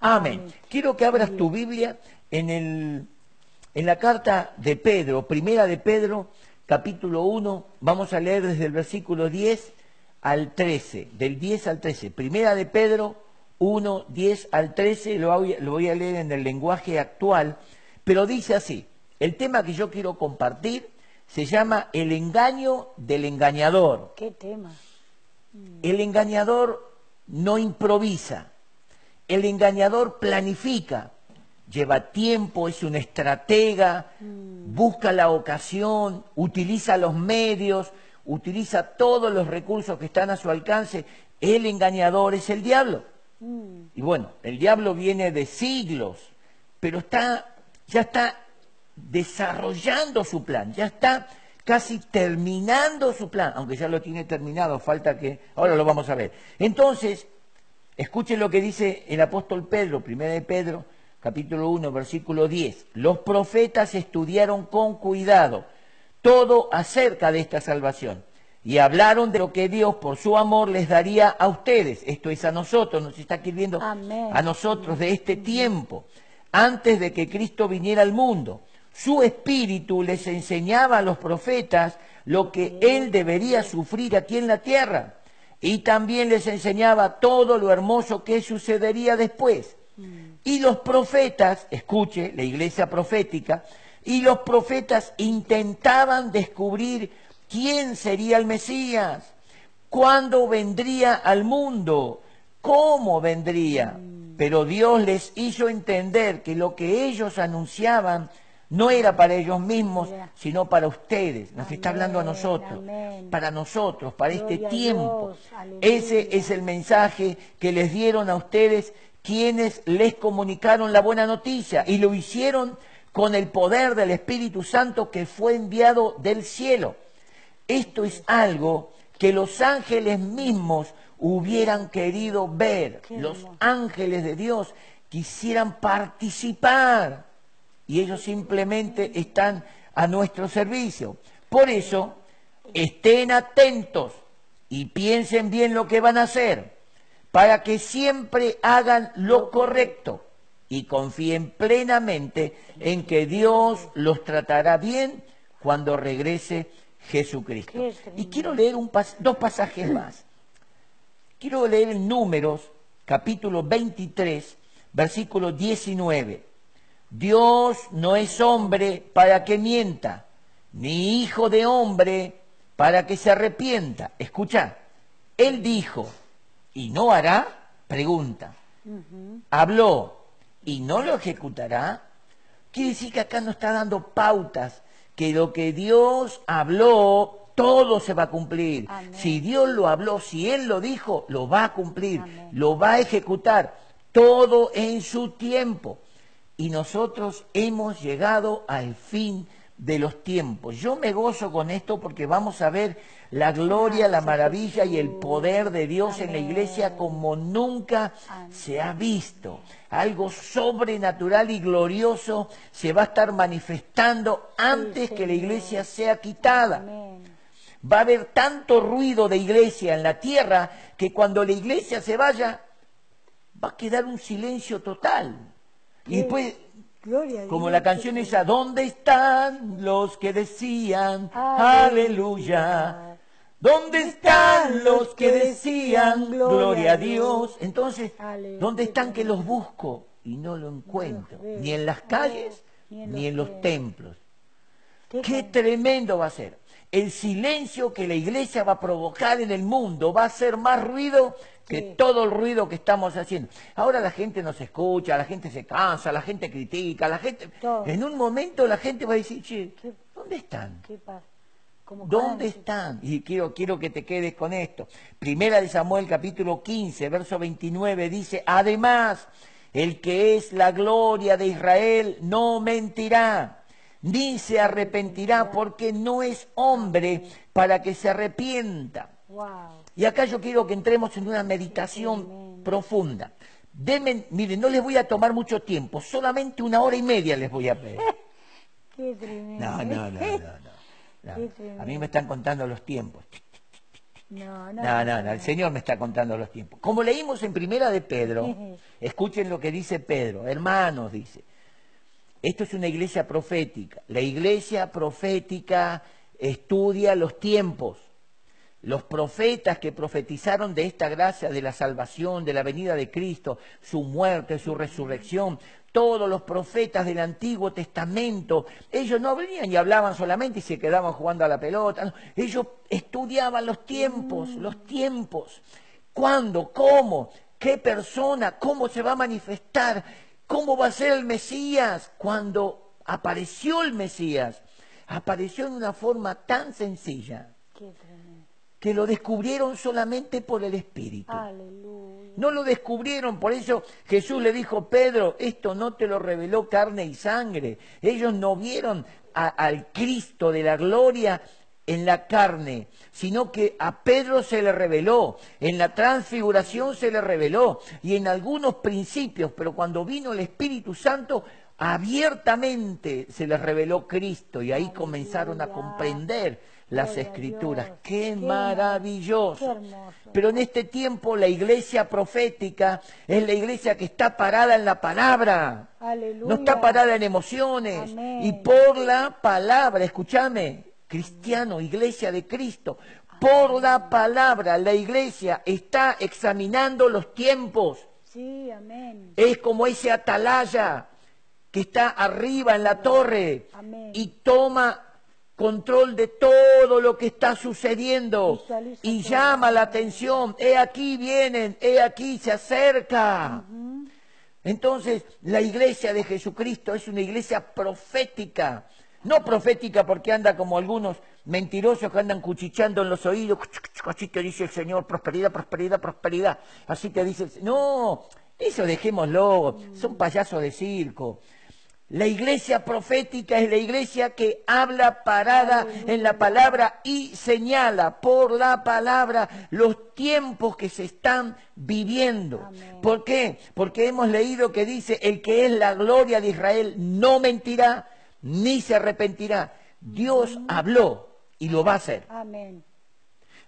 Amén. Quiero que abras tu Biblia en, el, en la carta de Pedro, primera de Pedro, capítulo 1. Vamos a leer desde el versículo 10 al 13, del 10 al 13. Primera de Pedro 1, 10 al 13, lo voy, lo voy a leer en el lenguaje actual, pero dice así, el tema que yo quiero compartir se llama el engaño del engañador. ¿Qué tema? El engañador no improvisa, el engañador planifica, lleva tiempo, es un estratega, busca la ocasión, utiliza los medios, utiliza todos los recursos que están a su alcance. El engañador es el diablo. Y bueno, el diablo viene de siglos, pero está, ya está desarrollando su plan, ya está casi terminando su plan, aunque ya lo tiene terminado, falta que, ahora lo vamos a ver. Entonces, escuchen lo que dice el apóstol Pedro, 1 de Pedro, capítulo 1, versículo 10. Los profetas estudiaron con cuidado todo acerca de esta salvación y hablaron de lo que Dios por su amor les daría a ustedes, esto es a nosotros, nos está escribiendo a nosotros de este tiempo, antes de que Cristo viniera al mundo su espíritu les enseñaba a los profetas lo que él debería sufrir aquí en la tierra. Y también les enseñaba todo lo hermoso que sucedería después. Y los profetas, escuche, la iglesia profética, y los profetas intentaban descubrir quién sería el Mesías, cuándo vendría al mundo, cómo vendría. Pero Dios les hizo entender que lo que ellos anunciaban no era para ellos mismos, sino para ustedes. Nos está hablando a nosotros, para nosotros, para este tiempo. Ese es el mensaje que les dieron a ustedes quienes les comunicaron la buena noticia y lo hicieron con el poder del Espíritu Santo que fue enviado del cielo. Esto es algo que los ángeles mismos hubieran querido ver. Los ángeles de Dios quisieran participar y ellos simplemente están a nuestro servicio. Por eso, estén atentos y piensen bien lo que van a hacer, para que siempre hagan lo correcto y confíen plenamente en que Dios los tratará bien cuando regrese Jesucristo. Y quiero leer dos pasajes más. Quiero leer en Números, capítulo 23, versículo 19. Dios no es hombre para que mienta, ni hijo de hombre para que se arrepienta. Escucha, Él dijo, ¿y no hará? Pregunta. Habló, ¿y no lo ejecutará? Quiere decir que acá no está dando pautas, que lo que Dios habló, todo se va a cumplir. Si Dios lo habló, si Él lo dijo, lo va a cumplir, lo va a ejecutar, todo en su tiempo y nosotros hemos llegado al fin de los tiempos. Yo me gozo con esto porque vamos a ver la gloria, la maravilla y el poder de Dios en la iglesia como nunca se ha visto. Algo sobrenatural y glorioso se va a estar manifestando antes que la iglesia sea quitada. Va a haber tanto ruido de iglesia en la tierra que cuando la iglesia se vaya va a quedar un silencio total. Y después, como la canción esa, ¿dónde están los que decían aleluya? ¿Dónde están los que decían gloria a Dios? Entonces, ¿dónde están que los busco y no lo encuentro? Ni en las calles, ni en los templos. Qué tremendo va a ser el silencio que la iglesia va a provocar en el mundo va a ser más ruido que todo el ruido que estamos haciendo. Ahora la gente no se escucha, la gente se cansa, la gente critica, la gente... En un momento la gente va a decir, che, ¿dónde están? ¿Dónde están? Y quiero, quiero que te quedes con esto. Primera de Samuel capítulo 15, verso 29 dice, además, el que es la gloria de Israel no mentirá ni se arrepentirá porque no es hombre para que se arrepienta. Y acá yo quiero que entremos en una meditación profunda. Deme, miren, no les voy a tomar mucho tiempo, solamente una hora y media les voy a pedir. Qué tremendo. No, no, no, no. A mí me están contando los tiempos. No, no. No, no, no, el Señor me está contando los tiempos. Como leímos en Primera de Pedro, escuchen lo que dice Pedro, hermanos, dice, esto es una iglesia profética. La iglesia profética estudia los tiempos. Los profetas que profetizaron de esta gracia, de la salvación, de la venida de Cristo, su muerte, su resurrección, todos los profetas del Antiguo Testamento, ellos no venían y hablaban solamente y se quedaban jugando a la pelota, ellos estudiaban los tiempos, los tiempos, cuándo, cómo, qué persona, cómo se va a manifestar, cómo va a ser el Mesías. Cuando apareció el Mesías, apareció en una forma tan sencilla. Qué. Que lo descubrieron solamente por el Espíritu. Aleluya. No lo descubrieron, por eso Jesús le dijo, Pedro, esto no te lo reveló carne y sangre. Ellos no vieron a- al Cristo de la gloria en la carne, sino que a Pedro se le reveló, en la transfiguración se le reveló y en algunos principios, pero cuando vino el Espíritu Santo, abiertamente se les reveló Cristo y ahí comenzaron a comprender las Gloria escrituras. Dios. ¡Qué Qué maravilloso! Qué. Pero en este tiempo la iglesia profética es la iglesia que está parada en la palabra. Aleluya. No está parada en emociones. Amén. Y por la palabra, escúchame, cristiano, iglesia de Cristo, por la palabra la iglesia está examinando los tiempos. Sí, amén. Es como ese atalaya que está arriba en la torre Amén. y toma control de todo lo que está sucediendo y llama la atención. He aquí vienen, he aquí se acerca. Entonces, la iglesia de Jesucristo es una iglesia profética. No profética porque anda como algunos mentirosos que andan cuchicheando en los oídos. Así te dice el Señor, prosperidad, prosperidad, prosperidad. Así te dice el Señor. No, eso dejémoslo. Son payasos de circo. La iglesia profética es la iglesia que habla parada en la palabra y señala por la palabra los tiempos que se están viviendo. Amén. ¿Por qué? Porque hemos leído que dice, el que es la gloria de Israel no mentirá ni se arrepentirá. Dios habló y lo va a hacer. Amén.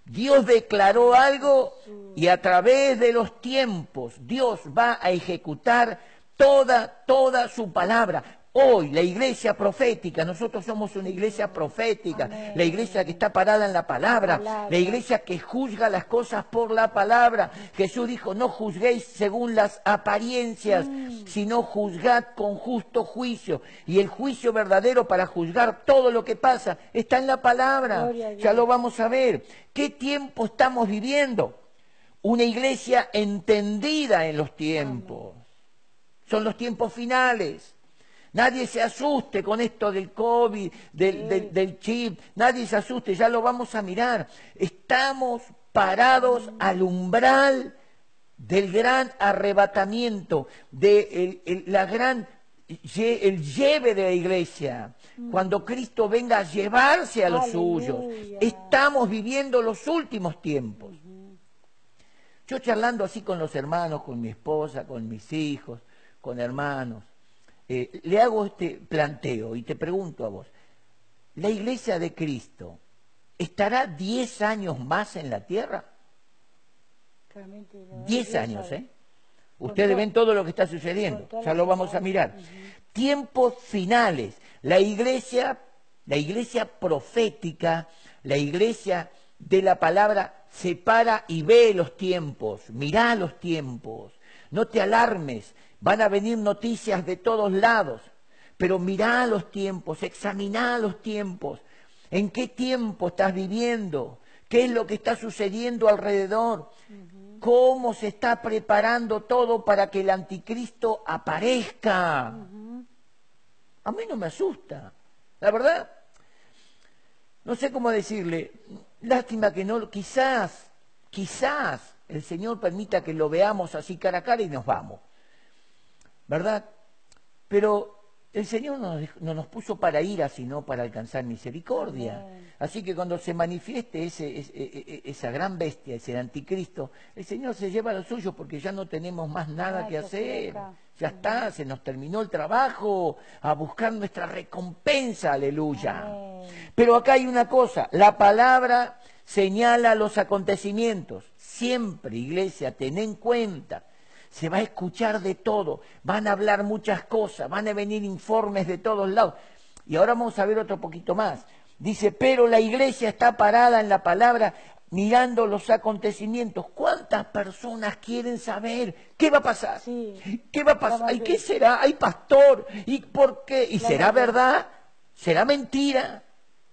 Dios declaró algo y a través de los tiempos Dios va a ejecutar toda, toda su palabra. Hoy la iglesia profética, nosotros somos una iglesia profética, Amén. la iglesia que está parada en la palabra, Palabra. la iglesia que juzga las cosas por la palabra. Jesús dijo, no juzguéis según las apariencias, sino juzgad con justo juicio. Y el juicio verdadero para juzgar todo lo que pasa está en la palabra. Ya lo vamos a ver. ¿Qué tiempo estamos viviendo? Una iglesia entendida en los tiempos. Son los tiempos finales. Nadie se asuste con esto del COVID, del, del- del chip. Nadie se asuste, ya lo vamos a mirar. Estamos parados al umbral del gran arrebatamiento, de el- el- la gran el lleve de la iglesia, cuando Cristo venga a llevarse a los Aleluya. suyos. Estamos viviendo los últimos tiempos. Yo charlando así con los hermanos, con mi esposa, con mis hijos, con hermanos, eh, le hago este planteo y te pregunto a vos, ¿la iglesia de Cristo estará 10 años más en la tierra? Realmente lo- 10 Dios años. ¿eh? Ustedes ven todo lo que está sucediendo, ya lo vamos a mirar. Tiempos finales. La iglesia, la iglesia profética, la iglesia de la palabra se para y ve los tiempos, mirá los tiempos. No te alarmes, van a venir noticias de todos lados, pero mirá los tiempos, examiná los tiempos. ¿En qué tiempo estás viviendo? ¿Qué es lo que está sucediendo alrededor? ¿Cómo se está preparando todo para que el anticristo aparezca? A mí no me asusta, la verdad. No sé cómo decirle, lástima que no, quizás, quizás el Señor permita que lo veamos así cara a cara y nos vamos, ¿verdad? Pero el Señor no, nos- no nos puso para ira, sino para alcanzar misericordia. Así que cuando se manifieste ese, ese- e- e- esa gran bestia, ese anticristo, el Señor se lleva lo suyo porque ya no tenemos más nada que hacer. Ya está, se nos terminó el trabajo a buscar nuestra recompensa, aleluya. Pero acá hay una cosa, la palabra señala los acontecimientos. Siempre, iglesia, ten en cuenta. Se va a escuchar de todo, van a hablar muchas cosas, van a venir informes de todos lados. Y ahora vamos a ver otro poquito más. Dice, pero la iglesia está parada en la palabra mirando los acontecimientos. ¿Cuántas personas quieren saber qué va a pasar? Sí. ¿Qué va a pasar? ¿Y qué será? ¿Hay pastor? ¿Y por qué? ¿Y La será verdad. verdad? ¿Será mentira?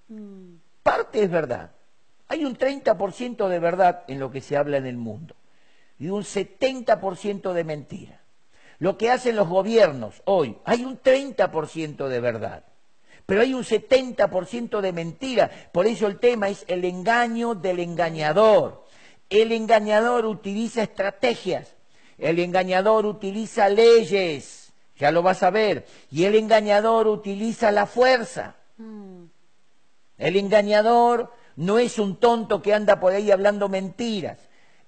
Mm, Parte es verdad. Hay un 30% de verdad en lo que se habla en el mundo y un 70% de mentira. Lo que hacen los gobiernos hoy, hay un 30% de verdad, pero hay un 70% de mentira. Por eso el tema es el engaño del engañador. El engañador utiliza estrategias, el engañador utiliza leyes, ya lo vas a ver, y el engañador utiliza la fuerza. mm, El engañador no es un tonto que anda por ahí hablando mentiras.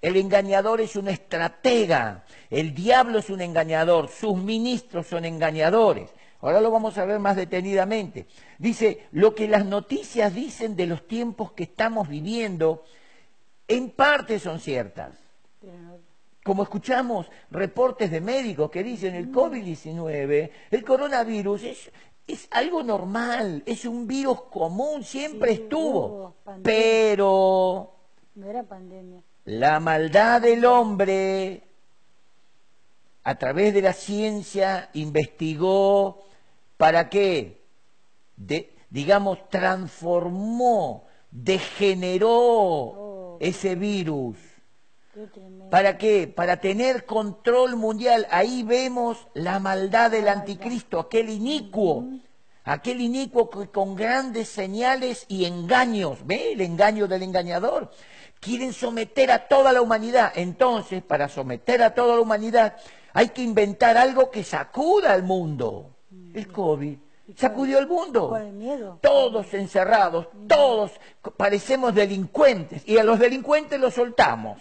El engañador es un estratega. El diablo es un engañador. Sus ministros son engañadores. Ahora lo vamos a ver más detenidamente. Dice, lo que las noticias dicen de los tiempos que estamos viviendo, en parte son ciertas. Como escuchamos reportes de médicos que dicen el COVID-19, el coronavirus es, es algo normal, es un virus común, siempre Sí, estuvo. pandemia. Pero no era pandemia. la maldad del hombre, a través de la ciencia, investigó para qué, De- digamos, transformó, degeneró Oh. ese virus. ¿Para qué? Para tener control mundial. Ahí vemos la maldad del anticristo, aquel inicuo, aquel inicuo que con grandes señales y engaños, ¿ve? El engaño del engañador. Quieren someter a toda la humanidad. Entonces, para someter a toda la humanidad, hay que inventar algo que sacuda al mundo. El COVID sacudió al mundo. Con el miedo. Todos encerrados, todos parecemos delincuentes y a los delincuentes los soltamos.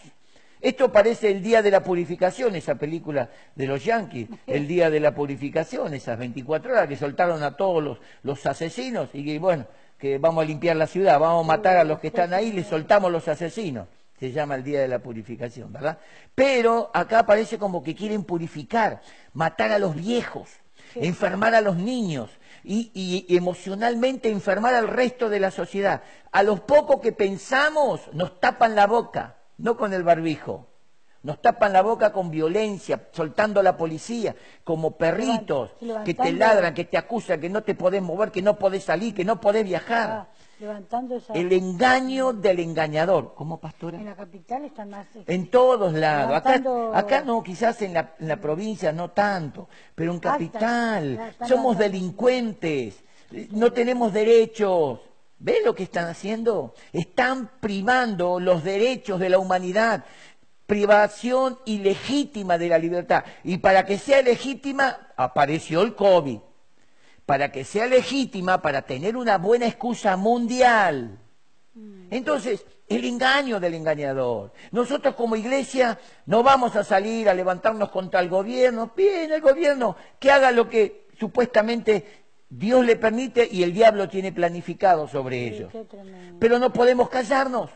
Esto parece el día de la purificación, esa película de los yanquis, el día de la purificación, esas 24 horas que soltaron a todos los, asesinos y que bueno, que vamos a limpiar la ciudad, vamos a matar a los que están ahí, les soltamos los asesinos. Se llama el día de la purificación, ¿verdad? Pero acá parece como que quieren purificar, matar a los viejos, enfermar a los niños y emocionalmente enfermar al resto de la sociedad. A los pocos que pensamos nos tapan la boca, no con el barbijo. Nos tapan la boca con violencia, soltando a la policía, como perritos Levant- que te ladran, que te acusan, que no te podés mover, que no podés salir, que no podés viajar. Ah, levantando esa... El engaño del engañador. ¿Cómo, pastora? En la capital están más... En todos lados. Acá, Levantando- acá no, quizás en la, en la provincia no tanto, pero en capital somos delincuentes, no tenemos derechos. ¿Ves lo que están haciendo? Están primando los derechos de la humanidad, privación ilegítima de la libertad. Y para que sea legítima, apareció el COVID. Para que sea legítima, para tener una buena excusa mundial. Entonces, el engaño del engañador. Nosotros como iglesia no vamos a salir a levantarnos contra el gobierno. Bien, el gobierno que haga lo que supuestamente Dios le permite y el diablo tiene planificado sobre ellos. Pero no podemos callarnos.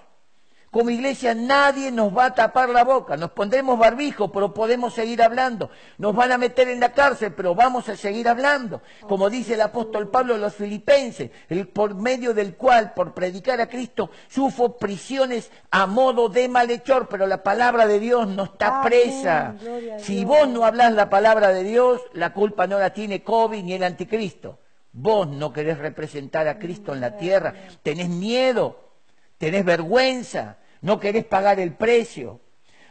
Como iglesia nadie nos va a tapar la boca. Nos pondremos barbijo, pero podemos seguir hablando. Nos van a meter en la cárcel, pero vamos a seguir hablando. Como dice el apóstol Pablo a los filipenses, el por medio del cual, por predicar a Cristo, sufro prisiones a modo de malhechor, pero la palabra de Dios no está presa. Si vos no hablas la palabra de Dios, la culpa no la tiene COVID ni el anticristo. Vos no querés representar a Cristo en la tierra, tenés miedo, tenés vergüenza, no querés pagar el precio.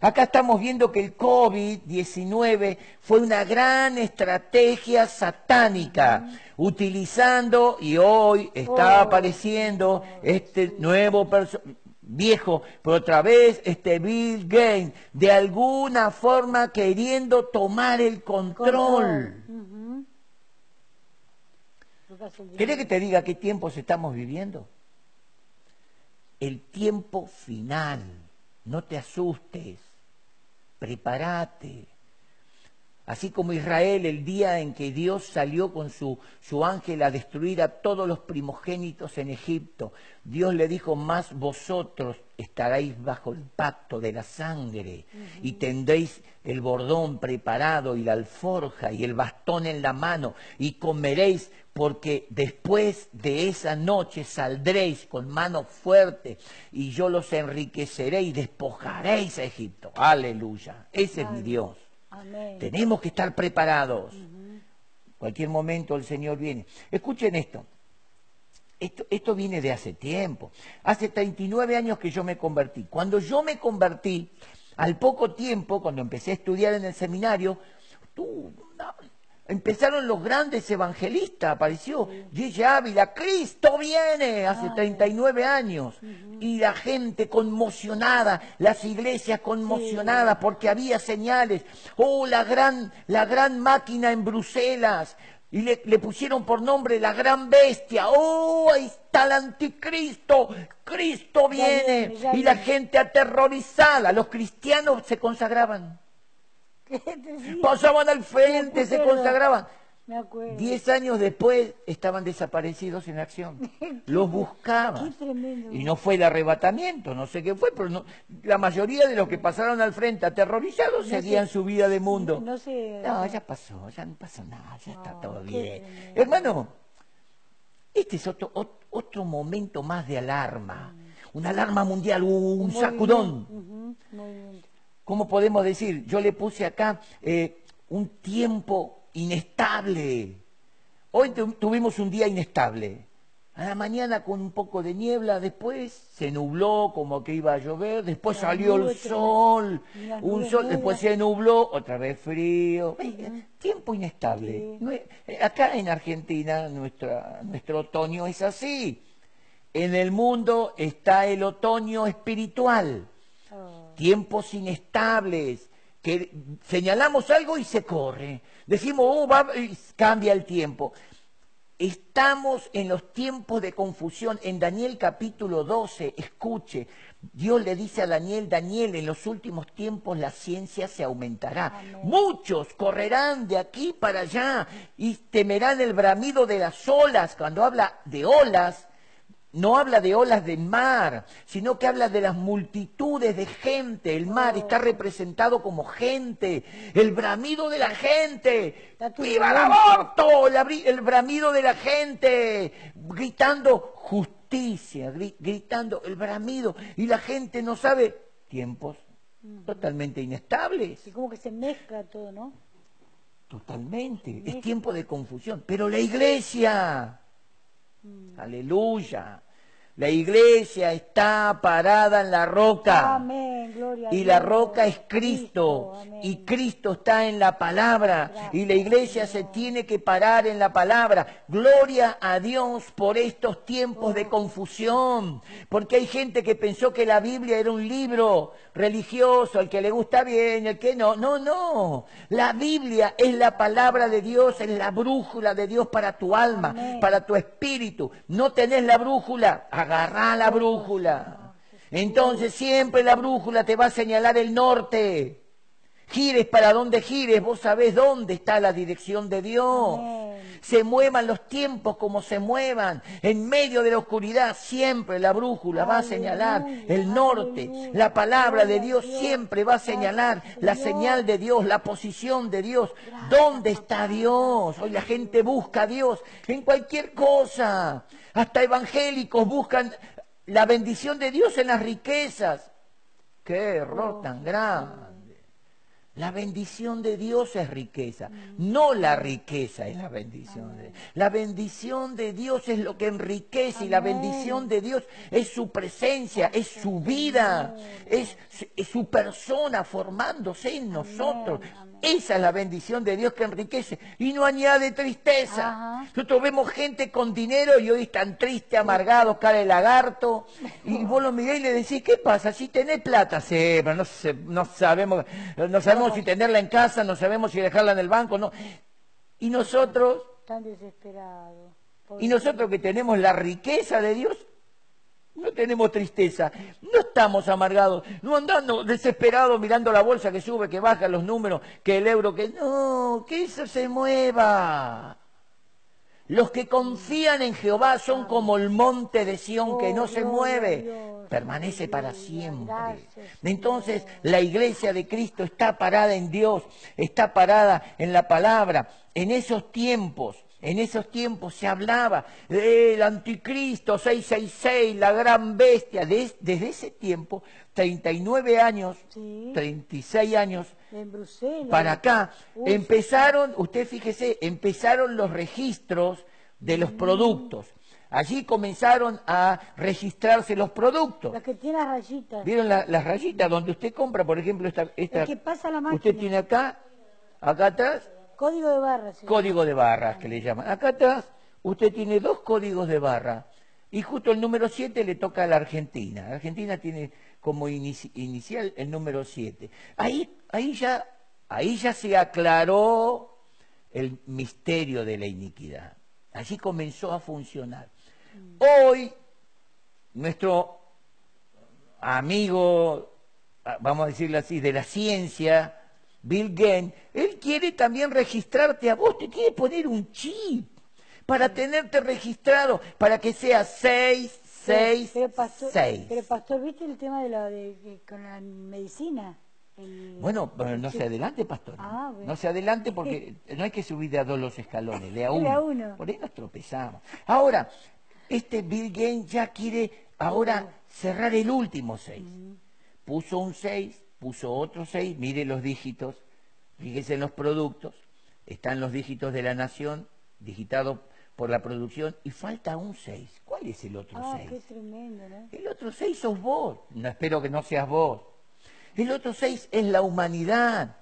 Acá estamos viendo que el COVID-19 fue una gran estrategia satánica, utilizando, y hoy está Oh, apareciendo este nuevo viejo, pero otra vez este Bill Gates, de alguna forma queriendo tomar el control. ¿Querés que te diga qué tiempos estamos viviendo? El tiempo final. No te asustes. Prepárate. Así como Israel, el día en que Dios salió con su, su, ángel a destruir a todos los primogénitos en Egipto, Dios le dijo, más vosotros estaréis bajo el pacto de la sangre y tendréis el bordón preparado y la alforja y el bastón en la mano y comeréis porque después de esa noche saldréis con mano fuerte y yo los enriqueceré y despojaréis a Egipto. Aleluya. Ese es mi Dios. Amén. Tenemos que estar preparados. Cualquier momento el Señor viene. Escuchen esto. Esto, esto viene de hace tiempo. Hace 39 años que yo me convertí. Cuando yo me convertí, al poco tiempo, cuando empecé a estudiar en el seminario, tú, empezaron los grandes evangelistas, apareció Gigi Ávila, Cristo viene, hace 39 años, y la gente conmocionada, las iglesias conmocionadas porque había señales, oh, la gran, la gran máquina en Bruselas, y le, le, pusieron por nombre la gran bestia. ¡Oh, ahí está el anticristo! ¡Cristo viene! y la gente aterrorizada. Los cristianos se consagraban. Pasaban al frente, se consagraban. Me acuerdo. Diez años después estaban desaparecidos en acción. Los buscaban. tremendo. Y no fue el arrebatamiento, no sé qué fue, pero no- la mayoría de los que pasaron al frente aterrorizados No seguían sé. su vida de mundo. No sé. No, ya pasó, ya no pasó nada, ya está todo bien. tremendo. Hermano, este es otro, ot- otro momento más de alarma. Una alarma mundial, un sacudón. Ujú, movimiento. ¿Cómo podemos decir? Yo le puse acá eh, un tiempo inestable. Hoy tu- tuvimos un día inestable. A la mañana con un poco de niebla, después se nubló como que iba a llover, después salió el sol, un nubes sol, después se nubló, otra vez frío. Tiempo inestable. Sí. Eh, Acá en Argentina nuestra, nuestro otoño es así. En el mundo está el otoño espiritual Oh, tiempos inestables, que señalamos algo y se corre. Decimos, oh, va, y cambia el tiempo. Estamos en los tiempos de confusión. En Daniel capítulo 12, escuche, Dios le dice a Daniel, Daniel, en los últimos tiempos la ciencia se aumentará. Amén. Muchos correrán de aquí para allá y temerán el bramido de las olas. Cuando habla de olas, no habla de olas de mar, sino que habla de las multitudes de gente. El mar está representado como gente, el bramido de la gente. ¡Viva el aborto! El, bramido de la gente, gritando justicia, gri- gritando el bramido. Y la gente no sabe tiempos totalmente inestables. y como que se mezcla todo, ¿no? Totalmente. Es tiempo de confusión. Pero la iglesia, Mm. aleluya, la iglesia está parada en la roca. Amén, gloria Y la roca es Cristo. Y Cristo está en la palabra. Y la iglesia se tiene que parar en la palabra. Gloria a Dios por estos tiempos de confusión. Porque hay gente que pensó que la Biblia era un libro religioso, el que le gusta bien, el que no. No, no. La Biblia es la palabra de Dios, es la brújula de Dios para tu alma, Amén. para tu espíritu. No tenés la brújula, agarrá la brújula. Entonces siempre la brújula te va a señalar el norte. Gires para donde gires, vos sabés dónde está la dirección de Dios. Amén. Se muevan los tiempos como se muevan. En medio de la oscuridad siempre la brújula va a señalar el norte. aleluya. La palabra de Dios Dios. siempre va a señalar la señal de Dios, la posición de Dios. ¿Dónde está Dios? Hoy la gente busca a Dios en cualquier cosa. Hasta evangélicos buscan la bendición de Dios en las riquezas. Qué error tan grande. La bendición de Dios es riqueza, no la riqueza es la bendición de La bendición de Dios es lo que enriquece y la Amén. bendición de Dios es su presencia, es su vida, es, es su persona formándose en nosotros. Esa es la bendición de Dios que enriquece y no añade tristeza. Ajá. Nosotros vemos gente con dinero y hoy están tristes, amargados, cara de lagarto. Y vos lo mirás y le decís, ¿qué pasa? Si tenés plata, sí, pero no, sé, no sabemos, no sabemos si tenerla en casa, no sabemos si dejarla en el banco, no. Y nosotros, Tan y nosotros que tenemos la riqueza de Dios, No tenemos tristeza, no estamos amargados, no andando desesperados mirando la bolsa que sube, que baja los números, que el euro, que no, que eso se mueva. Los que confían en Jehová son como el monte de Sión que no se mueve, permanece para siempre. Entonces la iglesia de Cristo está parada en Dios, está parada en la palabra. En esos tiempos, en esos tiempos se hablaba del anticristo 666, la gran bestia. Desde ese tiempo, 39 años, 36 años para acá, empezaron, usted fíjese, empezaron los registros de los mm. productos. Allí comenzaron a registrarse los productos. Las que tienen las rayitas. ¿Vieron las rayitas? Donde usted compra, por ejemplo, esta... esta que pasa la máquina. Usted tiene acá, acá atrás... Código de barras. Código de barras, que le llaman. Acá atrás, usted tiene dos códigos de barra. Y justo el número 7 le toca a la Argentina. La Argentina tiene como inicial el número 7. Ahí, ahí, ya, ahí ya se aclaró el misterio de la iniquidad. Allí comenzó a funcionar. Hoy, nuestro amigo, vamos a decirlo así, de la ciencia, Bill Gates, él quiere también registrarte a vos, te quiere poner un chip para tenerte registrado, para que sea 6, seis, pero, pastor, Pero pastor, ¿viste el tema de la de, con la medicina? Bueno, no se adelante, pastor. Ah, no se adelante porque no hay que subir de a dos los escalones, de a uno. Por ahí nos tropezamos. Ahora, este Bill Gates ya quiere ahora cerrar el último seis. Puso un seis, puso otro seis, mire los dígitos, fíjese en los productos, están los dígitos de la nación, digitados por la producción y falta un 6. ¿Cuál es el otro 6? Ah, qué tremendo, ¿no? El otro 6 sos vos. No espero que no seas vos. El otro 6 es la humanidad.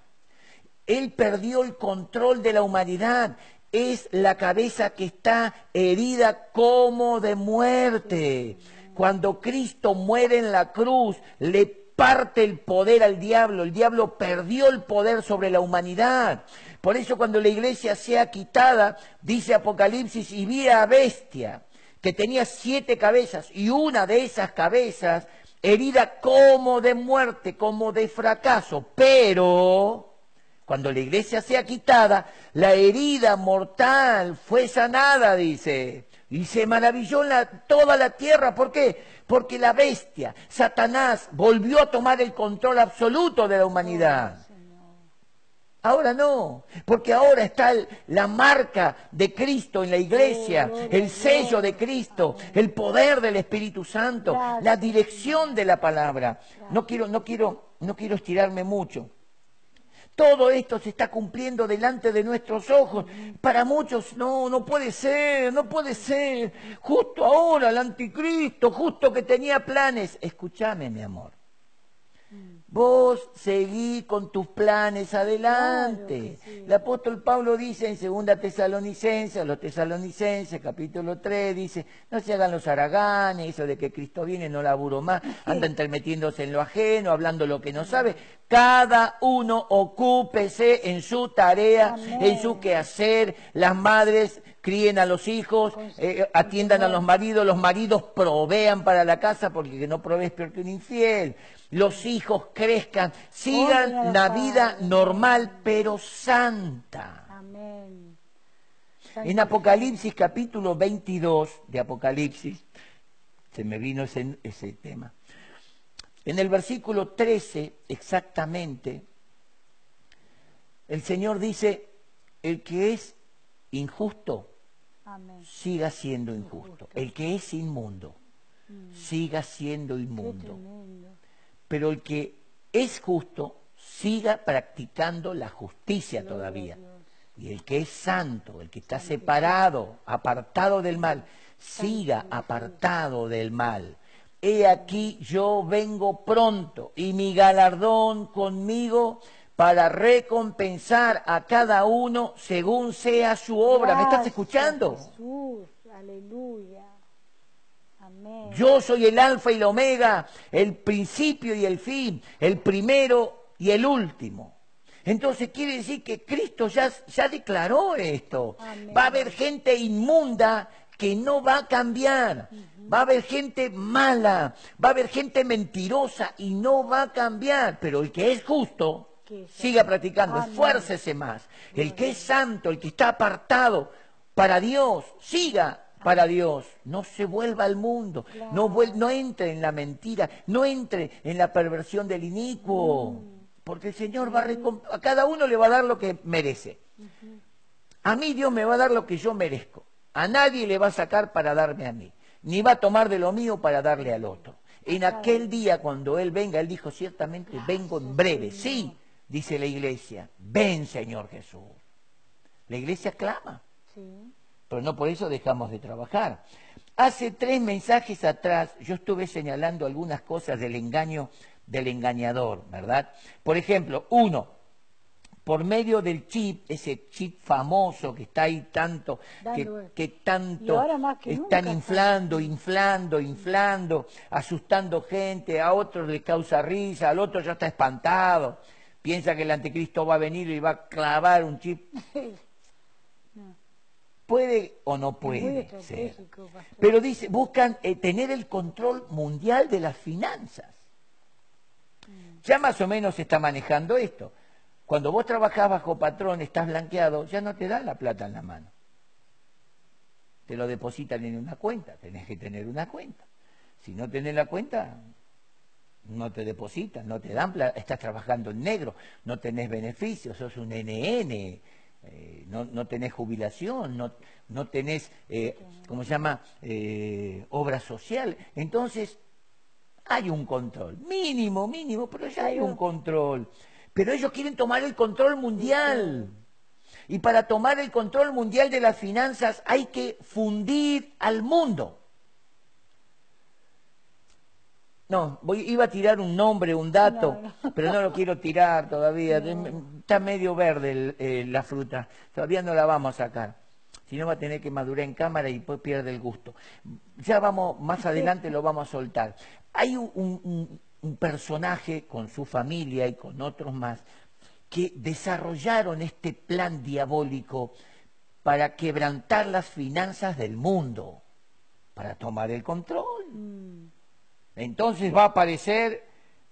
Él perdió el control de la humanidad. Es la cabeza que está herida como de muerte. Cuando Cristo muere en la cruz, le parte el poder al diablo. El diablo perdió el poder sobre la humanidad. Por eso cuando la iglesia sea quitada, dice Apocalipsis, y vi a bestia que tenía siete cabezas y una de esas cabezas herida como de muerte, como de fracaso. Pero cuando la iglesia sea quitada, la herida mortal fue sanada, dice. Y se maravilló toda la tierra. ¿Por qué? Porque la bestia, Satanás, volvió a tomar el control absoluto de la humanidad. Ahora no, porque ahora está la marca de Cristo en la iglesia, el sello de Cristo, el poder del Espíritu Santo, la dirección de la palabra. No quiero, no quiero, no quiero estirarme mucho. Todo esto se está cumpliendo delante de nuestros ojos. Para muchos, no, no puede ser, no puede ser. Justo ahora el anticristo, justo que tenía planes. Escúchame, mi amor. Vos seguí con tus planes adelante. El apóstol Pablo dice en 2 Tesalonicenses, los Tesalonicenses, capítulo 3, dice, no se hagan los haraganes, eso de que Cristo viene, no laburo más, anda intermetiéndose en lo ajeno, hablando lo que no sabe. Cada uno ocúpese en su tarea, en su quehacer. Las madres críen a los hijos, eh, atiendan a los maridos, los maridos provean para la casa, porque que no provees peor que un infiel los hijos crezcan, sigan la vida normal pero santa. Amén. En Apocalipsis capítulo 22 de Apocalipsis, se me vino ese, ese tema. En el versículo 13 exactamente, el Señor dice, el que es injusto, siga siendo injusto. El que es inmundo, mm. siga siendo inmundo pero el que es justo siga practicando la justicia todavía. Y el que es santo, el que está separado, apartado del mal, siga apartado del mal. He aquí yo vengo pronto y mi galardón conmigo para recompensar a cada uno según sea su obra. ¿Me estás escuchando? Jesús, aleluya. Yo soy el alfa y la omega, el principio y el fin, el primero y el último. Entonces quiere decir que Cristo ya, ya declaró esto. Va a haber gente inmunda que no va a cambiar. Va a haber gente mala, va a haber gente mentirosa y no va a cambiar. Pero el que es justo. Siga practicando, esfuércese más. El que es santo, el que está apartado para Dios, siga para Dios. No se vuelva al mundo, no, vuel- no entre en la mentira, no entre en la perversión del inicuo. Porque el Señor va a, a cada uno le va a dar lo que merece. A mí Dios me va a dar lo que yo merezco. A nadie le va a sacar para darme a mí. Ni va a tomar de lo mío para darle al otro. En aquel día cuando Él venga, Él dijo, ciertamente vengo en breve. Sí, dice la iglesia, ven Señor Jesús. La iglesia clama, Sí. pero no por eso dejamos de trabajar. Hace tres mensajes atrás yo estuve señalando algunas cosas del engaño del engañador, ¿verdad? Por ejemplo, uno, por medio del chip, ese chip famoso que está ahí tanto, que, que tanto que están inflando, inflando, inflando, asustando gente, a otros les causa risa, al otro ya está espantado, piensa que el anticristo va a venir y va a clavar un chip. ¿Puede o no puede ser? Pero dice, buscan eh, tener el control mundial de las finanzas. Ya más o menos se está manejando esto. Cuando vos trabajás bajo patrón, estás blanqueado, ya no te dan la plata en la mano. Te lo depositan en una cuenta, tenés que tener una cuenta. Si no tenés la cuenta, no te depositan, no te dan estás trabajando en negro, no tenés beneficios, sos un NN, eh, no, no tenés jubilación, no, no tenés, eh, ¿cómo se llama?, Eh, obra social. Entonces, hay un control, mínimo, mínimo, pero ya hay un control. Pero ellos quieren tomar el control mundial. Y para tomar el control mundial de las finanzas hay que fundir al mundo. No, voy, iba a tirar un nombre, un dato, pero no lo quiero tirar todavía. Está medio verde el- eh, la fruta. Todavía no la vamos a sacar. Si no va a tener que madurar en cámara y pierde el gusto. Ya vamos, más adelante lo vamos a soltar. Hay un, un- un- un personaje con su familia y con otros más que desarrollaron este plan diabólico para quebrantar las finanzas del mundo, para tomar el control. Entonces va a aparecer,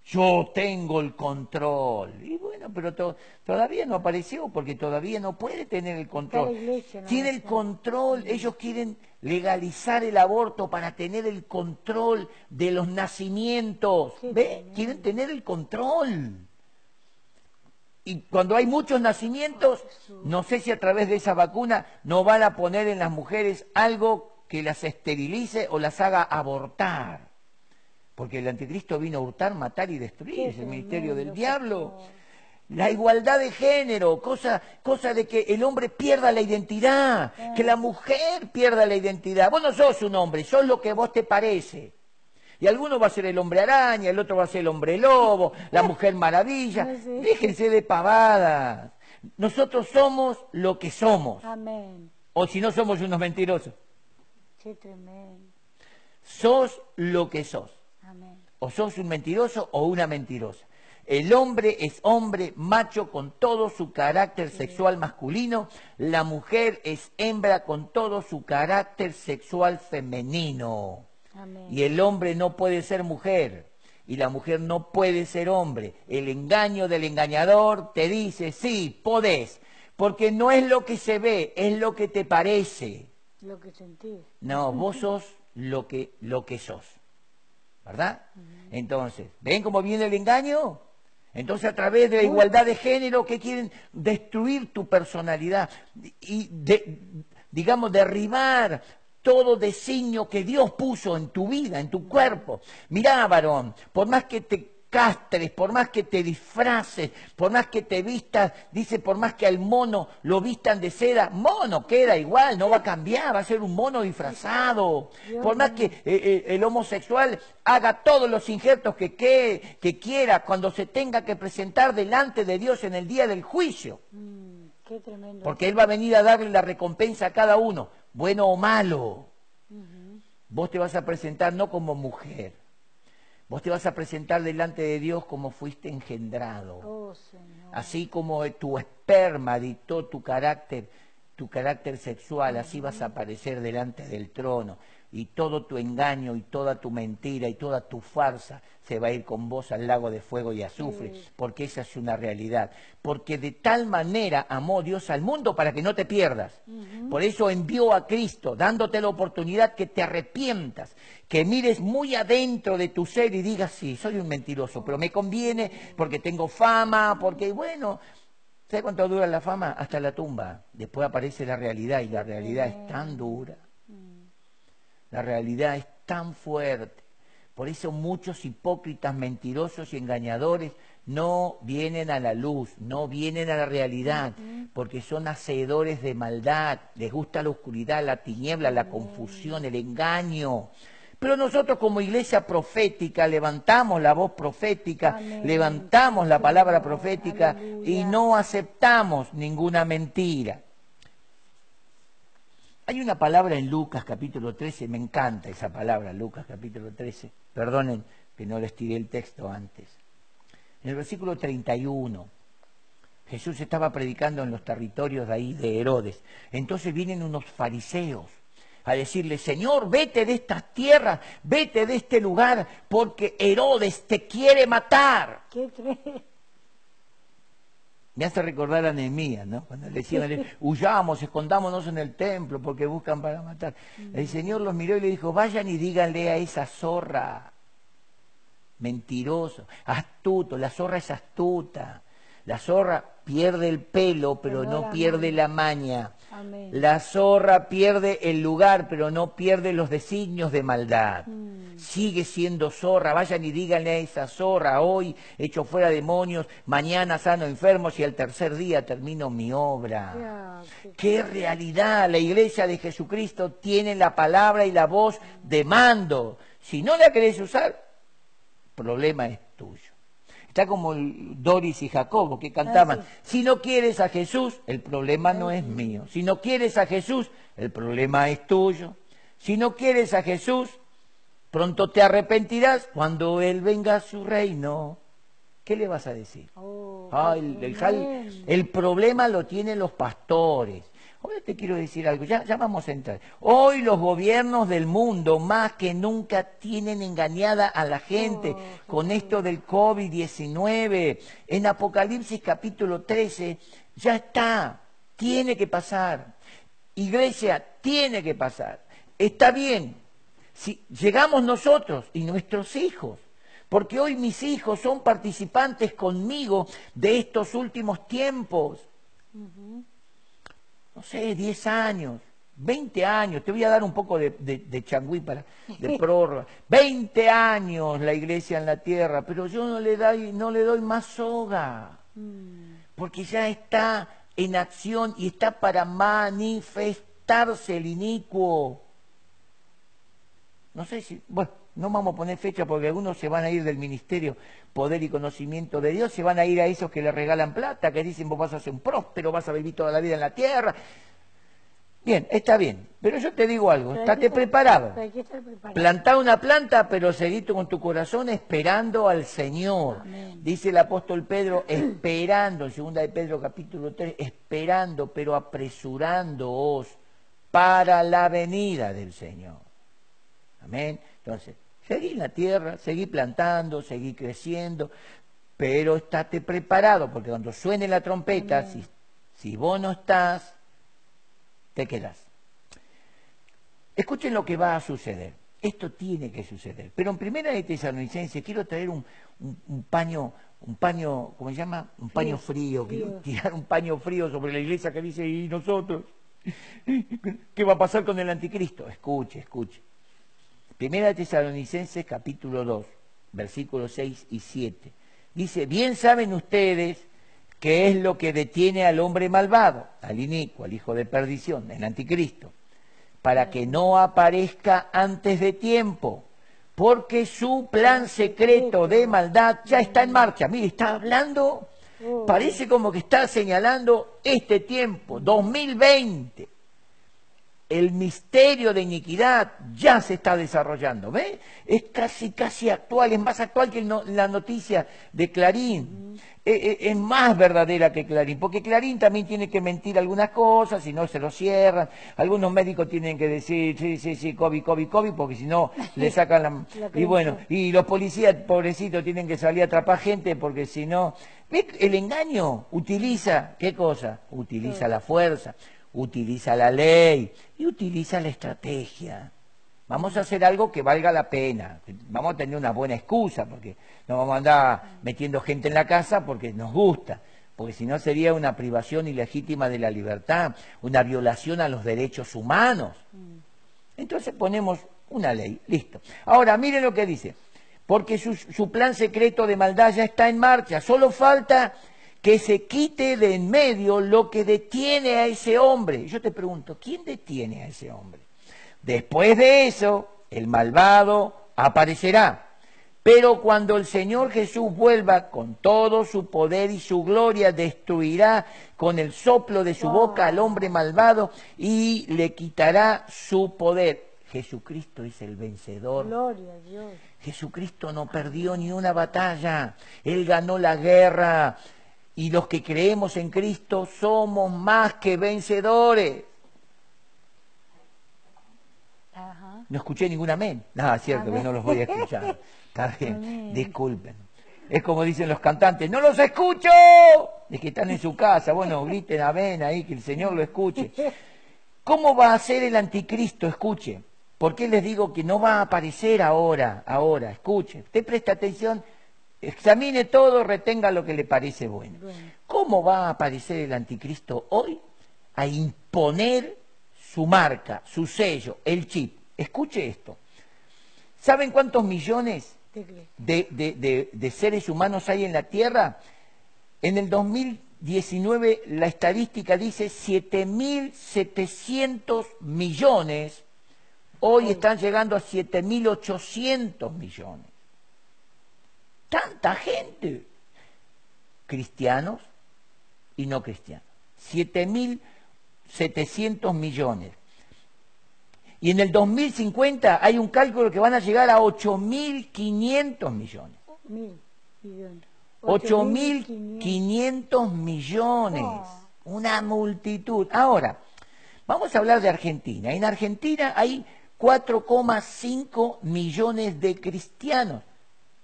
yo tengo el control. Y bueno, pero to- todavía no apareció porque todavía no puede tener el control. la iglesia, ¿no? Tiene el control, ellos quieren legalizar el aborto para tener el control de los nacimientos. ¿Ve? Quieren tener el control. Y cuando hay muchos nacimientos, no sé si a través de esa vacuna no van a poner en las mujeres algo que las esterilice o las haga abortar. Porque el anticristo vino a hurtar, matar y destruir. Es el ministerio del diablo. La igualdad de género, cosa, cosa de que el hombre pierda la identidad, que la mujer pierda la identidad. Vos no sos un hombre, sos lo que vos te parece. Y alguno va a ser el hombre araña, el otro va a ser el hombre lobo, la mujer maravilla. Déjense de pavadas. Nosotros somos lo que somos. Amén. O si no somos unos mentirosos. Qué tremendo. Sos lo que sos. O sos un mentiroso o una mentirosa. El hombre es hombre macho con todo su carácter sexual masculino, la mujer es hembra con todo su carácter sexual femenino. Amén. Y el hombre no puede ser mujer y la mujer no puede ser hombre. El engaño del engañador te dice, sí, podés, porque no es lo que se ve, es lo que te parece. Lo que sentí. No, vos sos lo que, lo que sos. ¿Verdad? Entonces, ¿ven cómo viene el engaño? Entonces, a través de la igualdad de género, que quieren destruir tu personalidad y, digamos, derribar todo designio que Dios puso en tu vida, en tu cuerpo. Mirá, varón, por más que te castres, por más que te disfraces, por más que te vistas, dice, por más que al mono lo vistan de seda, mono queda igual, no va a cambiar, va a ser un mono disfrazado. Por más que eh, eh, el homosexual haga todos los injertos que, que, que quiera cuando se tenga que presentar delante de Dios en el día del juicio. Mm, qué tremendo. Porque Él va a venir a darle la recompensa a cada uno, bueno o malo. Vos te vas a presentar no como mujer, vos te vas a presentar delante de Dios como fuiste engendrado. Oh, Señor. Así como tu esperma dictó tu carácter, tu carácter sexual, así vas a aparecer delante del trono y todo tu engaño y toda tu mentira y toda tu farsa se va a ir con vos al lago de fuego y azufre, porque esa es una realidad. Porque de tal manera amó Dios al mundo para que no te pierdas. Por eso envió a Cristo, dándote la oportunidad que te arrepientas, que mires muy adentro de tu ser y digas, sí, soy un mentiroso, pero me conviene porque tengo fama, porque bueno, ¿sabes cuánto dura la fama? Hasta la tumba. Después aparece la realidad y la realidad es tan dura. La realidad es tan fuerte. Por eso muchos hipócritas, mentirosos y engañadores no vienen a la luz, no vienen a la realidad, porque son hacedores de maldad, les gusta la oscuridad, la tiniebla, la confusión, el engaño. Pero nosotros como iglesia profética levantamos la voz profética, levantamos la palabra profética y no aceptamos ninguna mentira. Hay una palabra en Lucas capítulo 13, me encanta esa palabra, Lucas capítulo 13, perdonen que no les tiré el texto antes. En el versículo 31, Jesús estaba predicando en los territorios de ahí de Herodes. Entonces vienen unos fariseos a decirle, Señor, vete de estas tierras, vete de este lugar, porque Herodes te quiere matar. ¿Qué me hace recordar a Nehemías, ¿no? Cuando le decían, huyamos, escondámonos en el templo porque buscan para matar. El Señor los miró y le dijo, vayan y díganle a esa zorra, mentiroso, astuto, la zorra es astuta, la zorra pierde el pelo, pero no pierde la maña. La zorra pierde el lugar, pero no pierde los designios de maldad. Mm. Sigue siendo zorra. Vayan y díganle a esa zorra, hoy hecho fuera demonios, mañana sano enfermos y al tercer día termino mi obra. qué... realidad. La iglesia de Jesucristo tiene la palabra y la voz de mando. Si no la querés usar, problema es tuyo. Está como Doris y Jacobo que cantaban, ah, si no quieres a Jesús, el problema no es mío. Si no quieres a Jesús, el problema es tuyo. Si no quieres a Jesús, pronto te arrepentirás cuando Él venga a su reino. ¿Qué le vas a decir? Oh, el problema lo tienen los pastores. Ahora te quiero decir algo, ya, ya vamos a entrar. Hoy los gobiernos del mundo más que nunca tienen engañada a la gente oh, con esto del COVID-19. En Apocalipsis capítulo 13 ya está, tiene que pasar. Iglesia, tiene que pasar. Está bien, si llegamos nosotros y nuestros hijos, porque hoy mis hijos son participantes conmigo de estos últimos tiempos no sé, 10 años, 20 años, te voy a dar un poco de, de, changüí para, de prórroga, 20 años la iglesia en la tierra, pero yo no le, doy, no le doy más soga, mm. porque ya está en acción y está para manifestarse el inicuo. No sé si, bueno, no vamos a poner fecha porque algunos se van a ir del ministerio poder y conocimiento de Dios, se van a ir a esos que le regalan plata, que dicen vos vas a ser un próspero, vas a vivir toda la vida en la tierra. Bien, está bien, pero yo te digo algo, estate preparado. Plantá una planta, pero seguí con tu corazón esperando al Señor. Dice el apóstol Pedro, esperando, en segunda de Pedro capítulo 3, esperando, pero apresurándoos para la venida del Señor. Amén. Entonces, seguí en la tierra, seguí plantando, seguí creciendo, pero estate preparado, porque cuando suene la trompeta, si, si vos no estás, te quedas. Escuchen lo que va a suceder. Esto tiene que suceder. Pero en primera de Tesalonicenses quiero traer un, paño, un paño, ¿cómo se llama? Un paño frío, tirar un paño frío sobre la iglesia que dice, ¿y nosotros? ¿Qué va a pasar con el anticristo? Escuche, escuche. Primera Tesalonicenses capítulo 2, versículos 6 y 7. Dice, bien saben ustedes qué es lo que detiene al hombre malvado, al inicuo, al hijo de perdición, el anticristo, para que no aparezca antes de tiempo, porque su plan secreto de maldad ya está en marcha. Mire, está hablando, parece como que está señalando este tiempo, 2020 el misterio de iniquidad ya se está desarrollando. ¿Ve? Es casi, casi actual, es más actual que la noticia de Clarín. Eh, eh, es, más verdadera que Clarín, porque Clarín también tiene que mentir algunas cosas, si no se lo cierran. Algunos médicos tienen que decir, sí, sí, sí, COVID, COVID, COVID, porque si no le sacan la... y bueno, y los policías, pobrecitos, tienen que salir a atrapar gente, porque si no... ¿Ve? El engaño utiliza, ¿qué cosa? Utiliza la fuerza utiliza la ley y utiliza la estrategia. Vamos a hacer algo que valga la pena. Vamos a tener una buena excusa, porque no vamos a andar metiendo gente en la casa porque nos gusta, porque si no sería una privación ilegítima de la libertad, una violación a los derechos humanos. Entonces ponemos una ley, listo. Ahora, miren lo que dice, porque su, su plan secreto de maldad ya está en marcha, solo falta que se quite de en medio lo que detiene a ese hombre. Yo te pregunto, ¿quién detiene a ese hombre? Después de eso, el malvado aparecerá. Pero cuando el Señor Jesús vuelva con todo su poder y su gloria, destruirá con el soplo de su boca al hombre malvado y le quitará su poder. Jesucristo es el vencedor. Gloria a Dios. Jesucristo no perdió ni una batalla. Él ganó la guerra y los que creemos en Cristo somos más que vencedores. No escuché ningún amén. Nada, es cierto que no los voy a escuchar. Está bien, disculpen. Es como dicen los cantantes, no los escucho. Es que están en su casa. Bueno, griten amén ahí, que el Señor lo escuche. ¿Cómo va a ser el anticristo? Escuche. ¿Por qué les digo que no va a aparecer ahora? Ahora, escuche. Usted presta atención examine todo, retenga lo que le parece bueno. ¿Cómo va a aparecer el anticristo hoy? A imponer su marca, su sello, el chip. Escuche esto. ¿Saben cuántos millones de, de seres humanos hay en la Tierra? En el 2019 la estadística dice 7.700 millones. Hoy están llegando a 7.800 millones tanta gente, cristianos y no cristianos. 7.700 millones. Y en el 2050 hay un cálculo que van a llegar a 8.500 millones. 8.500 millones. Una multitud. Ahora, vamos a hablar de Argentina. En Argentina hay 4,5 millones de cristianos.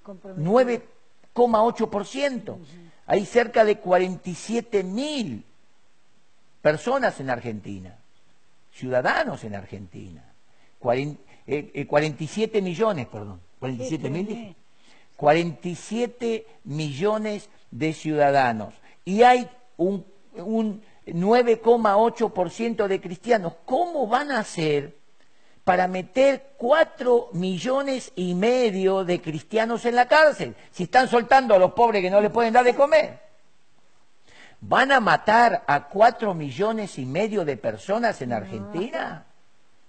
9,8%. Hay cerca de 47 mil personas en Argentina, ciudadanos en Argentina. 47 eh, eh, millones, perdón. 47 mil 47 millones de ciudadanos. Y hay un, un 9,8% de cristianos. ¿Cómo van a ser para meter cuatro millones y medio de cristianos en la cárcel, si están soltando a los pobres que no le pueden dar de comer. ¿Van a matar a cuatro millones y medio de personas en Argentina?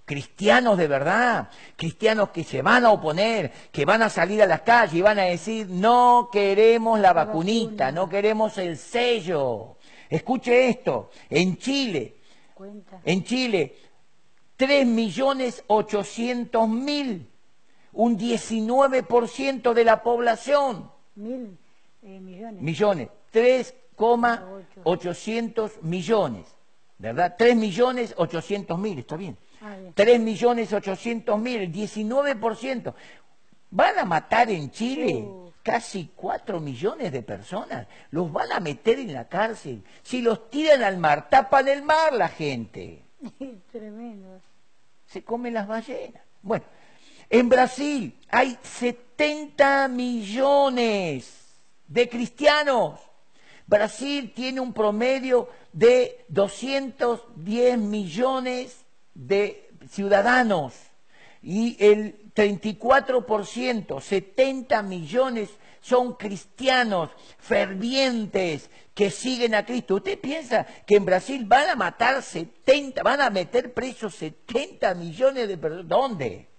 Cristianos de verdad, cristianos que se van a oponer, que van a salir a las calles y van a decir, no queremos la vacunita, no queremos el sello. Escuche esto, en Chile, en Chile 3.800.000, un 19% de la población. Mil eh, millones. Millones, 3,800 millones, ¿verdad? 3.800.000, está bien. Ah, bien. 3.800.000, 19%. Van a matar en Chile uh. casi 4 millones de personas. Los van a meter en la cárcel. Si los tiran al mar, tapan el mar la gente. Tremendo. Se comen las ballenas. Bueno, en Brasil hay 70 millones de cristianos. Brasil tiene un promedio de 210 millones de ciudadanos y el 34%, 70 millones son cristianos fervientes que siguen a Cristo. ¿Usted piensa que en Brasil van a matar 70, van a meter presos 70 millones de personas? ¿Dónde?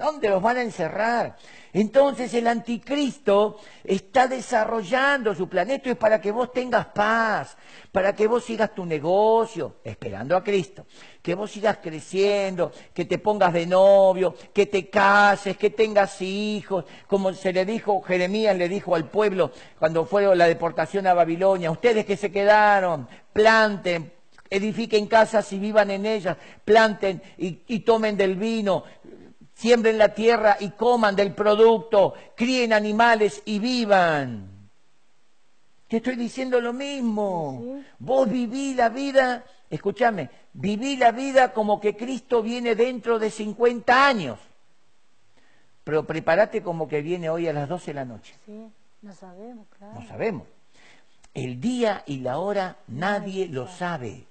¿Dónde los van a encerrar? Entonces el anticristo está desarrollando su plan. Esto es para que vos tengas paz, para que vos sigas tu negocio, esperando a Cristo, que vos sigas creciendo, que te pongas de novio, que te cases, que tengas hijos, como se le dijo, Jeremías le dijo al pueblo cuando fue la deportación a Babilonia, ustedes que se quedaron, planten, edifiquen casas y vivan en ellas, planten y, y tomen del vino, siembren la tierra y coman del producto, críen animales y vivan. Te estoy diciendo lo mismo. Vos viví la vida, escúchame, viví la vida como que Cristo viene dentro de 50 años. Pero prepárate como que viene hoy a las 12 de la noche. Sí, no sabemos, claro. No sabemos. El día y la hora nadie lo sabe.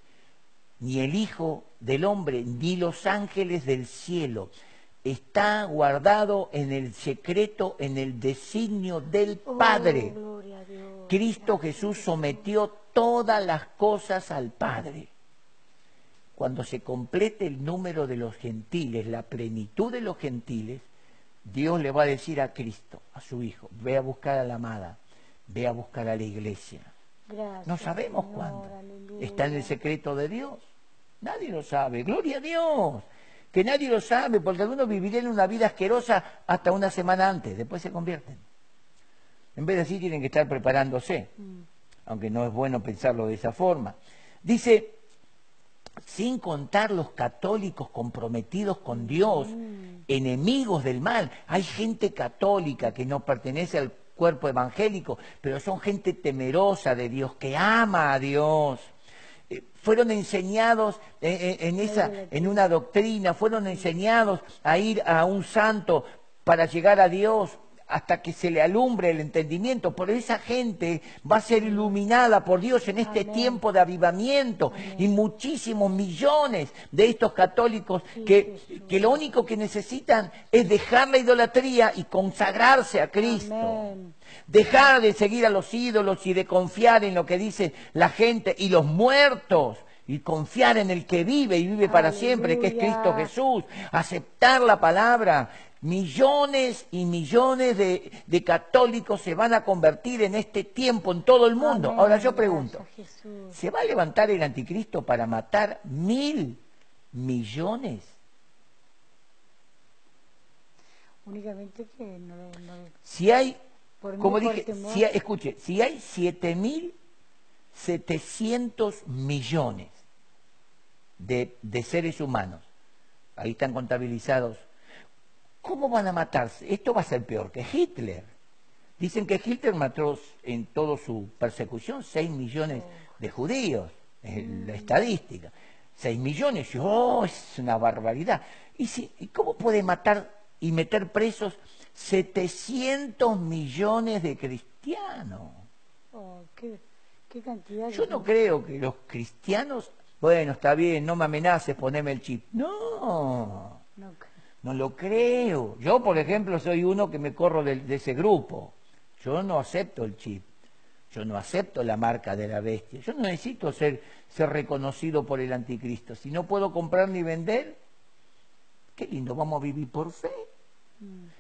Ni el Hijo del Hombre, ni los ángeles del cielo está guardado en el secreto, en el designio del Oh, Padre. gloria a Dios. Cristo Jesús sometió todas las cosas al Padre. Cuando se complete el número de los gentiles, la plenitud de los gentiles, Dios le va a decir a Cristo, a su Hijo, ve a buscar a la amada, ve a buscar a la iglesia. Gracias, No sabemos Señor, cuándo. aleluya. Está en el secreto de Dios. Nadie lo sabe. Gloria a Dios. Que nadie lo sabe, porque algunos vivirían una vida asquerosa hasta una semana antes, después se convierten. En vez de así tienen que estar preparándose, Mm. aunque no es bueno pensarlo de esa forma. Dice, sin contar los católicos comprometidos con Dios, enemigos del mal. Hay gente católica que no pertenece al cuerpo evangélico, pero son gente temerosa de Dios, que ama a Dios. Eh, Fueron enseñados en, en- en esa, en una doctrina, fueron enseñados a ir a un santo para llegar a Dios hasta que se le alumbre el entendimiento. Por esa gente va a ser iluminada por Dios en este Amén. tiempo de avivamiento. Y muchísimos millones de estos católicos que, que lo único que necesitan es dejar la idolatría y consagrarse a Cristo. Amén. Dejar de seguir a los ídolos y de confiar en lo que dice la gente y los muertos. Y confiar en el que vive y vive para siempre, que es. Cristo Jesús. Aceptar la palabra. Millones y millones de, de católicos se van a convertir en este tiempo en todo el mundo. Ahora yo pregunto. ¿se va a levantar el anticristo para matar mil millones? Únicamente que no, no- Si hay, como dije, si hay- escuche, si hay 7.700 millones de, de seres humanos, ahí están contabilizados, ¿cómo van a matarse? Esto va a ser peor que Hitler. Dicen que Hitler mató en toda su persecución 6 millones de judíos, es la estadística. 6 millones, oh, es una barbaridad. ¿Y, si, ¿Y cómo puede matar y meter presos 700 millones de cristianos? Oh, qué, qué cantidad. Yo no creo que los cristianos, bueno, está bien, no me amenaces, poneme el chip. No, no, no lo creo. Yo, por ejemplo, soy uno que me corro de, ese grupo. Yo no acepto el chip. Yo no acepto la marca de la bestia. Yo no necesito ser, ser reconocido por el anticristo. Si no puedo comprar ni vender, qué lindo, vamos a vivir por fe.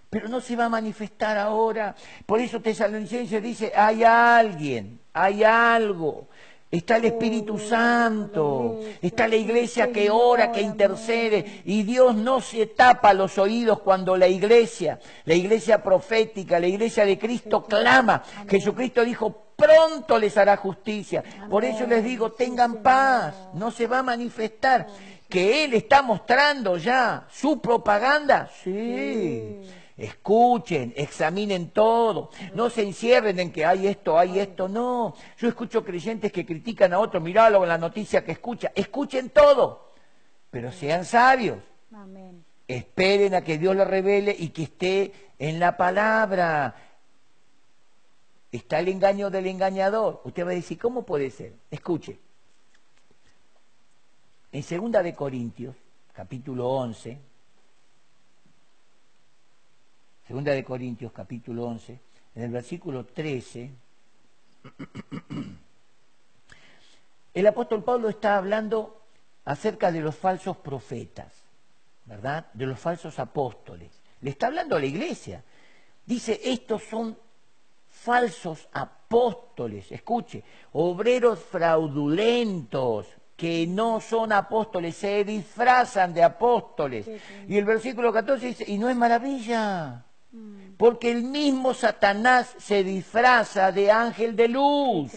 Pero no se va a manifestar ahora. Por eso Tesalonicenses dice, hay alguien, hay algo. Está el Espíritu Santo, está la iglesia que ora, que intercede, y Dios no se tapa los oídos cuando la iglesia, la iglesia profética, la iglesia de Cristo clama. Jesucristo dijo, pronto les hará justicia. Por eso les digo, tengan paz, no se va a manifestar. Que Él está mostrando ya su propaganda, sí. Escuchen, examinen todo, no se encierren en que hay esto, hay esto, no. Yo escucho creyentes que critican a otros, miralo en la noticia que escucha, escuchen todo, pero sean sabios, Amén. esperen a que Dios lo revele y que esté en la palabra. Está el engaño del engañador. Usted va a decir, ¿cómo puede ser? Escuche. En segunda de Corintios, capítulo 11, segunda de Corintios, capítulo 11, en el versículo 13, el apóstol Pablo está hablando acerca de los falsos profetas, ¿verdad? De los falsos apóstoles. Le está hablando a la iglesia. Dice, estos son falsos apóstoles, escuche, obreros fraudulentos que no son apóstoles, se disfrazan de apóstoles. Y el versículo 14 dice, y no es maravilla. Porque el mismo Satanás se disfraza de ángel de luz.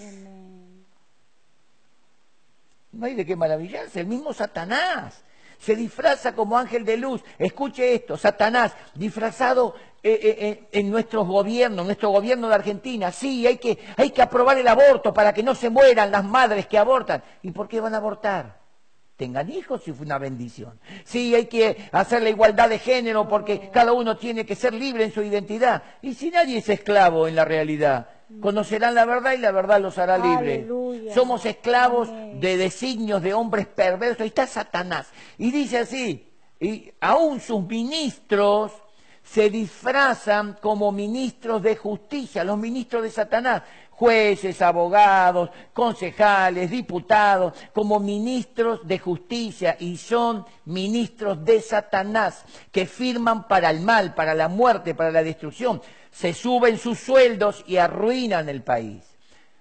No hay de qué maravillarse, el mismo Satanás se disfraza como ángel de luz. Escuche esto, Satanás, disfrazado eh, eh, eh, en nuestros gobiernos, nuestro gobierno de Argentina. Sí, hay que, hay que aprobar el aborto para que no se mueran las madres que abortan. ¿Y por qué van a abortar? Tengan hijos si fue una bendición. Sí, hay que hacer la igualdad de género porque cada uno tiene que ser libre en su identidad. Y si nadie es esclavo en la realidad, conocerán la verdad y la verdad los hará libre. Somos esclavos de designios de hombres perversos. Ahí está Satanás. Y dice así, y aún sus ministros se disfrazan como ministros de justicia, los ministros de Satanás, jueces, abogados, concejales, diputados, como ministros de justicia y son ministros de Satanás que firman para el mal, para la muerte, para la destrucción. Se suben sus sueldos y arruinan el país.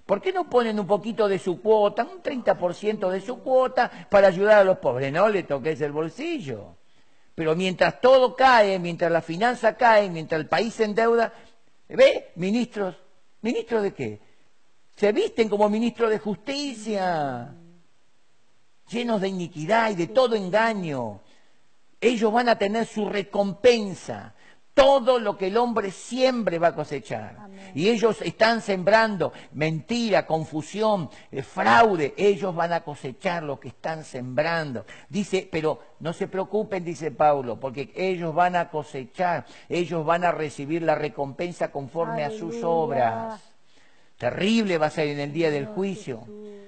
¿Por qué no ponen un poquito de su cuota, un 30% de su cuota para ayudar a los pobres? No le toques el bolsillo. Pero mientras todo cae, mientras la finanza cae, mientras el país se endeuda, ¿ve? Ministros, ¿ministros de qué? Se visten como ministros de justicia, llenos de iniquidad y de todo engaño. Ellos van a tener su recompensa todo lo que el hombre siempre va a cosechar. Y ellos están sembrando mentira, confusión, eh, fraude. Ellos van a cosechar lo que están sembrando. Dice, pero no se preocupen, dice Pablo, porque ellos van a cosechar, ellos van a recibir la recompensa conforme a sus obras. Terrible va a ser en el día del juicio.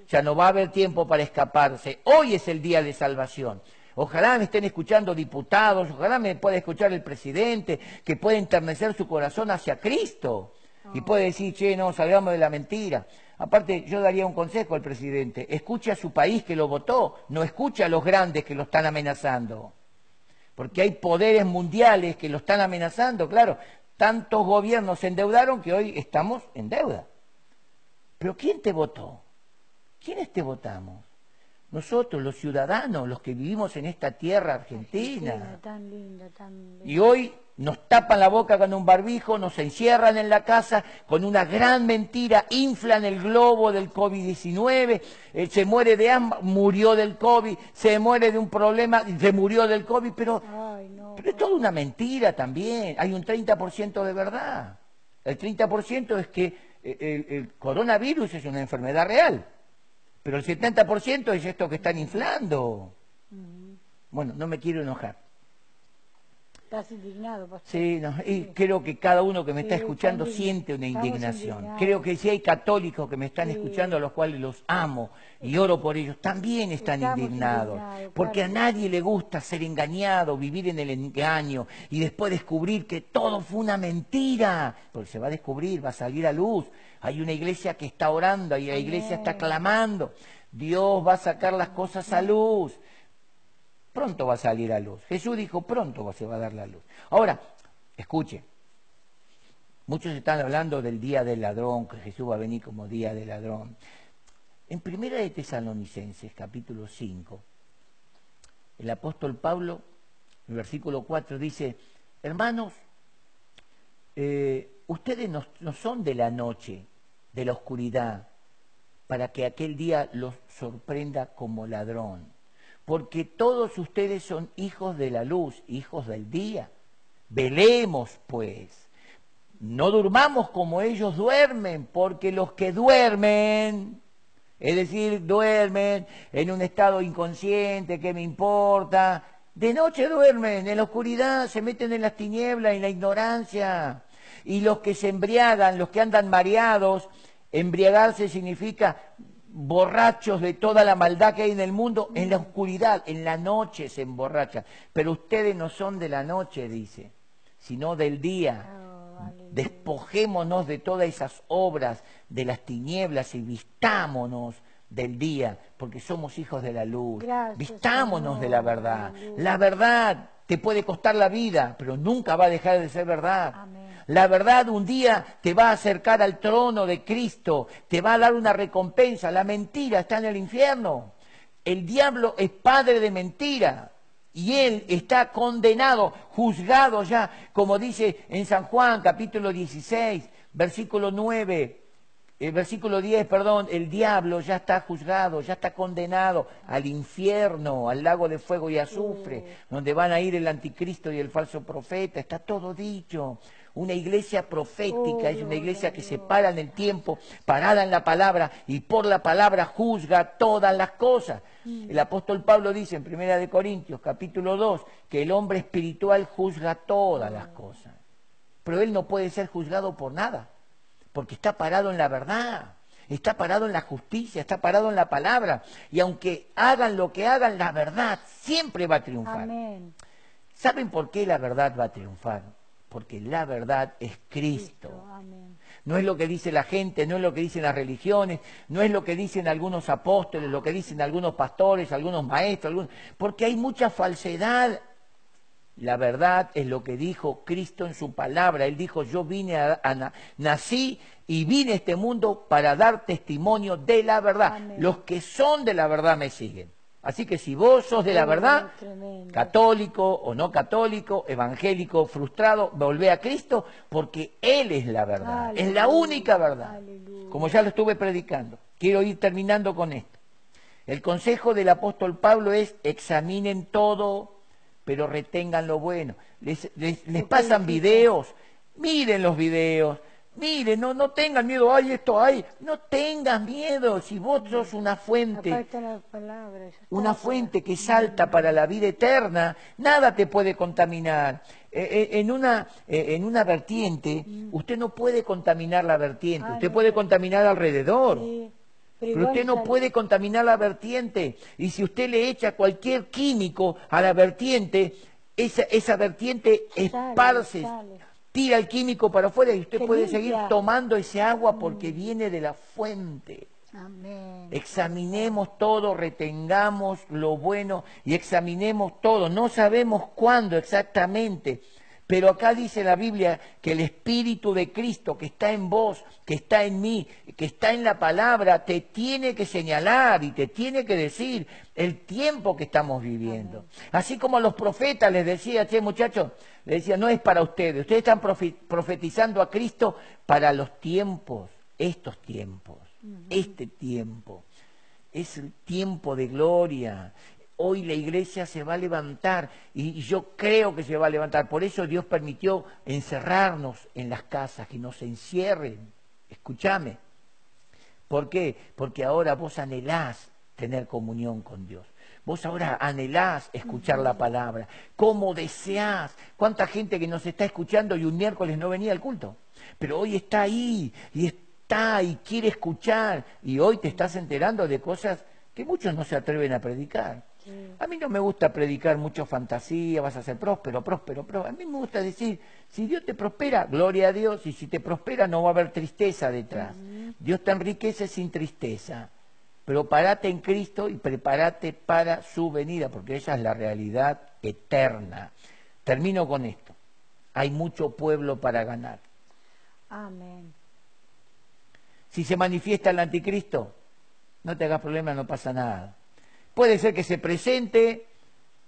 Ya no va a haber tiempo para escaparse. Hoy es el día de salvación. Ojalá me estén escuchando diputados, ojalá me pueda escuchar el presidente, que pueda enternecer su corazón hacia Cristo. Y puede decir, che, no, salgamos de la mentira. Aparte, yo daría un consejo al presidente. Escuche a su país que lo votó, no escuche a los grandes que lo están amenazando. Porque hay poderes mundiales que lo están amenazando, claro. Tantos gobiernos se endeudaron que hoy estamos en deuda. Pero ¿quién te votó? ¿Quiénes te votamos? nosotros, los ciudadanos, los que vivimos en esta tierra argentina. tan linda, tan Y hoy nos tapan la boca con un barbijo, nos encierran en la casa con una gran mentira, inflan el globo del COVID-19, eh, se muere de hambre, murió del COVID, se muere de un problema, se murió del COVID, pero, pero es toda una mentira también, hay un 30% de verdad. El 30% es que el coronavirus es una enfermedad real. Pero el 70% es esto que están inflando. Bueno, no me quiero enojar. Estás indignado, pastor. Sí, y creo que cada uno que me está escuchando siente una indignación. Creo que si hay católicos que me están escuchando, a los cuales los amo y oro por ellos, también están indignados. porque a nadie le gusta ser engañado, vivir en el engaño y después descubrir que todo fue una mentira. Porque se va a descubrir, va a salir a luz. Hay una iglesia que está orando, hay una iglesia está clamando. Dios va a sacar las cosas a luz pronto va a salir a luz. Jesús dijo, pronto se va a dar la luz. Ahora, escuche, muchos están hablando del día del ladrón, que Jesús va a venir como día del ladrón. En Primera de Tesalonicenses, capítulo 5, el apóstol Pablo, en el versículo 4, dice, hermanos, eh, ustedes no, no son de la noche, de la oscuridad, para que aquel día los sorprenda como ladrón porque todos ustedes son hijos de la luz, hijos del día. Velemos, pues. No durmamos como ellos duermen, porque los que duermen, es decir, duermen en un estado inconsciente, ¿qué me importa? De noche duermen, en la oscuridad, se meten en las tinieblas, en la ignorancia. Y los que se embriagan, los que andan mareados, embriagarse significa borrachos de toda la maldad que hay en el mundo, en la oscuridad, en la noche se emborrachan. Pero ustedes no son de la noche, dice, sino del día. Oh, Despojémonos de todas esas obras de las tinieblas y vistámonos del día, porque somos hijos de la luz. vistámonos de la verdad. La verdad te puede costar la vida, pero nunca va a dejar de ser verdad. Amén. La verdad un día te va a acercar al trono de Cristo, te va a dar una recompensa. La mentira está en el infierno. El diablo es padre de mentira y él está condenado, juzgado ya, como dice en San Juan capítulo 16, versículo 9. El versículo 10, perdón, el diablo ya está juzgado, ya está condenado al infierno, al lago de fuego y azufre, donde van a ir el anticristo y el falso profeta, está todo dicho. Una iglesia profética es una iglesia que se para en el tiempo, parada en la palabra y por la palabra juzga todas las cosas. El apóstol Pablo dice en Primera de Corintios, capítulo 2, que el hombre espiritual juzga todas las cosas. Pero él no puede ser juzgado por nada, porque está parado en la verdad, está parado en la justicia, está parado en la palabra. Y aunque hagan lo que hagan, la verdad siempre va a triunfar. Amén. ¿Saben por qué la verdad va a triunfar? Porque la verdad es Cristo. Amén. No es lo que dice la gente, no es lo que dicen las religiones, no es lo que dicen algunos apóstoles, lo que dicen algunos pastores, algunos maestros, algunos... porque hay mucha falsedad. La verdad es lo que dijo Cristo en su palabra. Él dijo, yo vine a, a na- nací y vine a este mundo para dar testimonio de la verdad. Amén. Los que son de la verdad me siguen. Así que si vos sos de la verdad, tremendo. católico o no católico, evangélico, frustrado, volvé a Cristo porque Él es la verdad, es la única verdad. aleluya. Como ya lo estuve predicando, quiero ir terminando con esto. El consejo del apóstol Pablo es examinen todo, pero retengan lo bueno. Les, les- les Ok, pasan videos, miren los videos, miren, no, no tengan miedo, ay, esto hay, no tengas miedo, si vos sos una fuente una fuente que salta para la vida eterna, nada te puede contaminar. Eh, eh, en, una, eh, en una vertiente, usted no puede contaminar la vertiente, Ah, usted puede contaminar alrededor, pero usted no puede contaminar la vertiente. Y si usted le echa cualquier químico a la vertiente, esa, esa vertiente esparce. Tira el químico para afuera y usted puede seguir tomando ese agua porque viene de la fuente. Amén. Examinemos todo, retengamos lo bueno y examinemos todo. No sabemos cuándo exactamente, pero acá dice la Biblia que el Espíritu de Cristo que está en vos, que está en mí, que está en la palabra, te tiene que señalar y te tiene que decir el tiempo que estamos viviendo. Así como a los profetas les decía, che muchachos, les decía, no es para ustedes, ustedes están profe- profetizando a Cristo para los tiempos, estos tiempos, este tiempo. Es el tiempo de gloria. Hoy la iglesia se va a levantar y yo creo que se va a levantar. Por eso Dios permitió encerrarnos en las casas, que nos encierren. Escúchame. ¿Por qué? Porque ahora vos anhelás tener comunión con Dios. Vos ahora anhelás escuchar la palabra. ¿Cómo deseás? ¿Cuánta gente que nos está escuchando y un miércoles no venía al culto? Pero hoy está ahí y está y quiere escuchar. Y hoy te estás enterando de cosas que muchos no se atreven a predicar. A mí no me gusta predicar mucho fantasía, vas a ser próspero, próspero, próspero. A mí me gusta decir, si Dios te prospera, gloria a Dios, y si te prospera no va a haber tristeza detrás. Dios te enriquece sin tristeza. Pero parate en Cristo y prepárate para su venida, porque esa es la realidad eterna. Termino con esto. Hay mucho pueblo para ganar. Amén. Si se manifiesta el anticristo, no te hagas problema, no pasa nada. Puede ser que se presente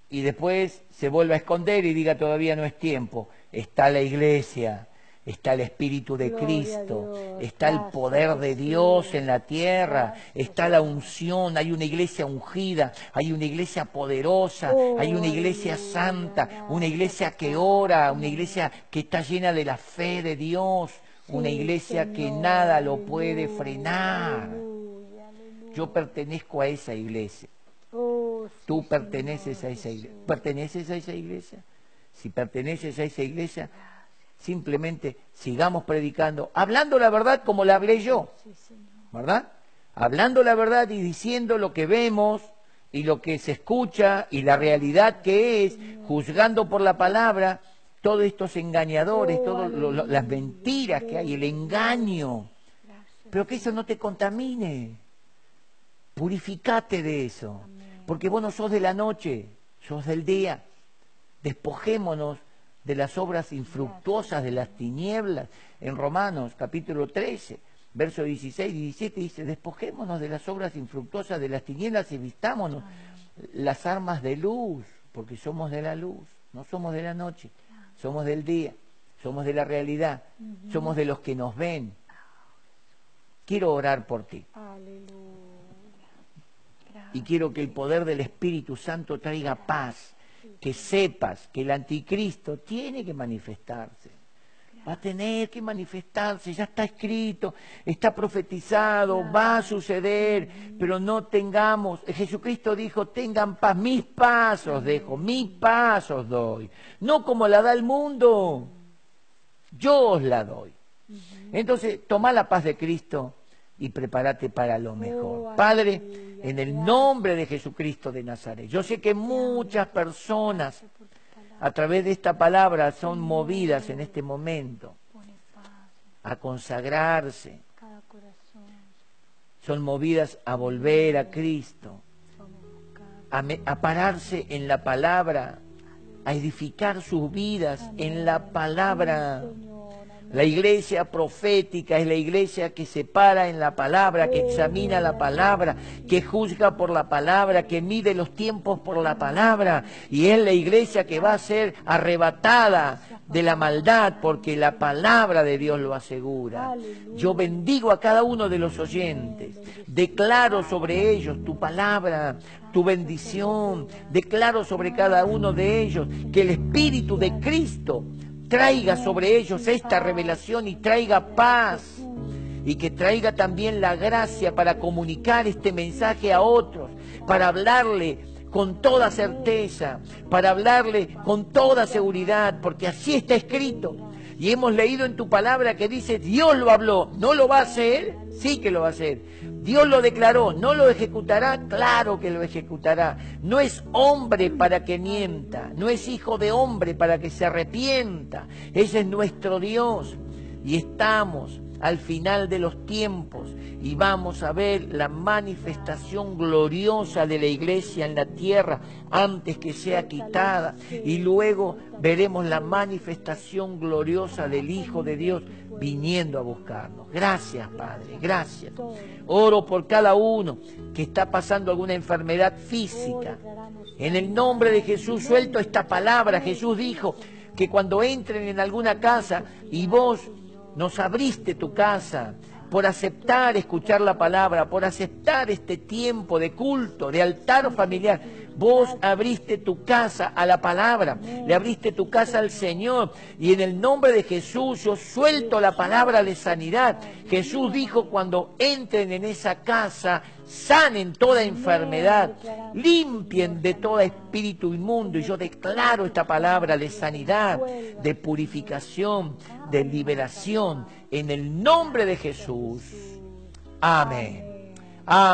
y después se vuelva a esconder y diga todavía no es tiempo. Está la iglesia, está el Espíritu de Gloria Cristo, está el poder de. Dios en la tierra, está la unción, hay una iglesia ungida, hay una iglesia poderosa, Oh, hay una iglesia aleluya, santa, una iglesia que ora, una iglesia que está llena de la fe de Dios, una iglesia que nada lo puede frenar. Yo pertenezco a esa iglesia. Oh, sí, Tú perteneces Señor a esa iglesia. ¿Perteneces a esa iglesia? Si perteneces a esa iglesia, simplemente sigamos predicando, hablando la verdad como la hablé yo. ¿verdad? Hablando la verdad y diciendo lo que vemos y lo que se escucha y la realidad que es, juzgando por la palabra todos estos engañadores, Oh, todas las mentiras que hay, el engaño. Pero que eso no te contamine. Purificate de eso. Porque vos no sos de la noche, sos del día. Despojémonos de las obras infructuosas de las tinieblas. En Romanos capítulo 13, verso 16 y 17 dice, despojémonos de las obras infructuosas de las tinieblas y vistámonos las armas de luz, porque somos de la luz, no somos de la noche, somos del día, somos de la realidad, somos de los que nos ven. Quiero orar por ti. Y quiero que el poder del Espíritu Santo traiga paz, que sepas que el anticristo tiene que manifestarse. Va a tener que manifestarse, ya está escrito, está profetizado, va a suceder, pero no tengamos, Jesucristo dijo, tengan paz, mis pasos dejo, mis pasos doy, no como la da el mundo, yo os la doy. Entonces, toma la paz de Cristo y prepárate para lo mejor. Oh, Padre, en el nombre de Jesucristo de Nazaret, yo sé que muchas personas a través de esta palabra son movidas en este momento a consagrarse, son movidas a volver a Cristo, a, a pararse en la palabra, a edificar sus vidas en la palabra. La iglesia profética es la iglesia que se para en la palabra, que examina la palabra, que juzga por la palabra, que mide los tiempos por la palabra. Y es la iglesia que va a ser arrebatada de la maldad porque la palabra de Dios lo asegura. Yo bendigo a cada uno de los oyentes. Declaro sobre ellos tu palabra, tu bendición. Declaro sobre cada uno de ellos que el Espíritu de Cristo traiga sobre ellos esta revelación y traiga paz y que traiga también la gracia para comunicar este mensaje a otros, para hablarle con toda certeza, para hablarle con toda seguridad, porque así está escrito. Y hemos leído en tu palabra que dice, Dios lo habló, ¿no lo va a hacer? Sí que lo va a hacer. Dios lo declaró, ¿no lo ejecutará? Claro que lo ejecutará. No es hombre para que mienta, no es hijo de hombre para que se arrepienta. Ese es nuestro Dios. Y estamos al final de los tiempos y vamos a ver la manifestación gloriosa de la iglesia en la tierra antes que sea quitada y luego veremos la manifestación gloriosa del Hijo de Dios viniendo a buscarnos. Gracias, Padre, gracias. Oro por cada uno que está pasando alguna enfermedad física. En el nombre de Jesús suelto esta palabra. Jesús dijo que cuando entren en alguna casa y vos nos abriste tu casa por aceptar escuchar la palabra, por aceptar este tiempo de culto, de altar familiar. Vos abriste tu casa a la palabra, le abriste tu casa al Señor y en el nombre de Jesús yo suelto la palabra de sanidad. Jesús dijo cuando entren en esa casa, sanen toda enfermedad, limpien de todo espíritu inmundo y yo declaro esta palabra de sanidad, de purificación, de liberación en el nombre de Jesús. Amén. Amén.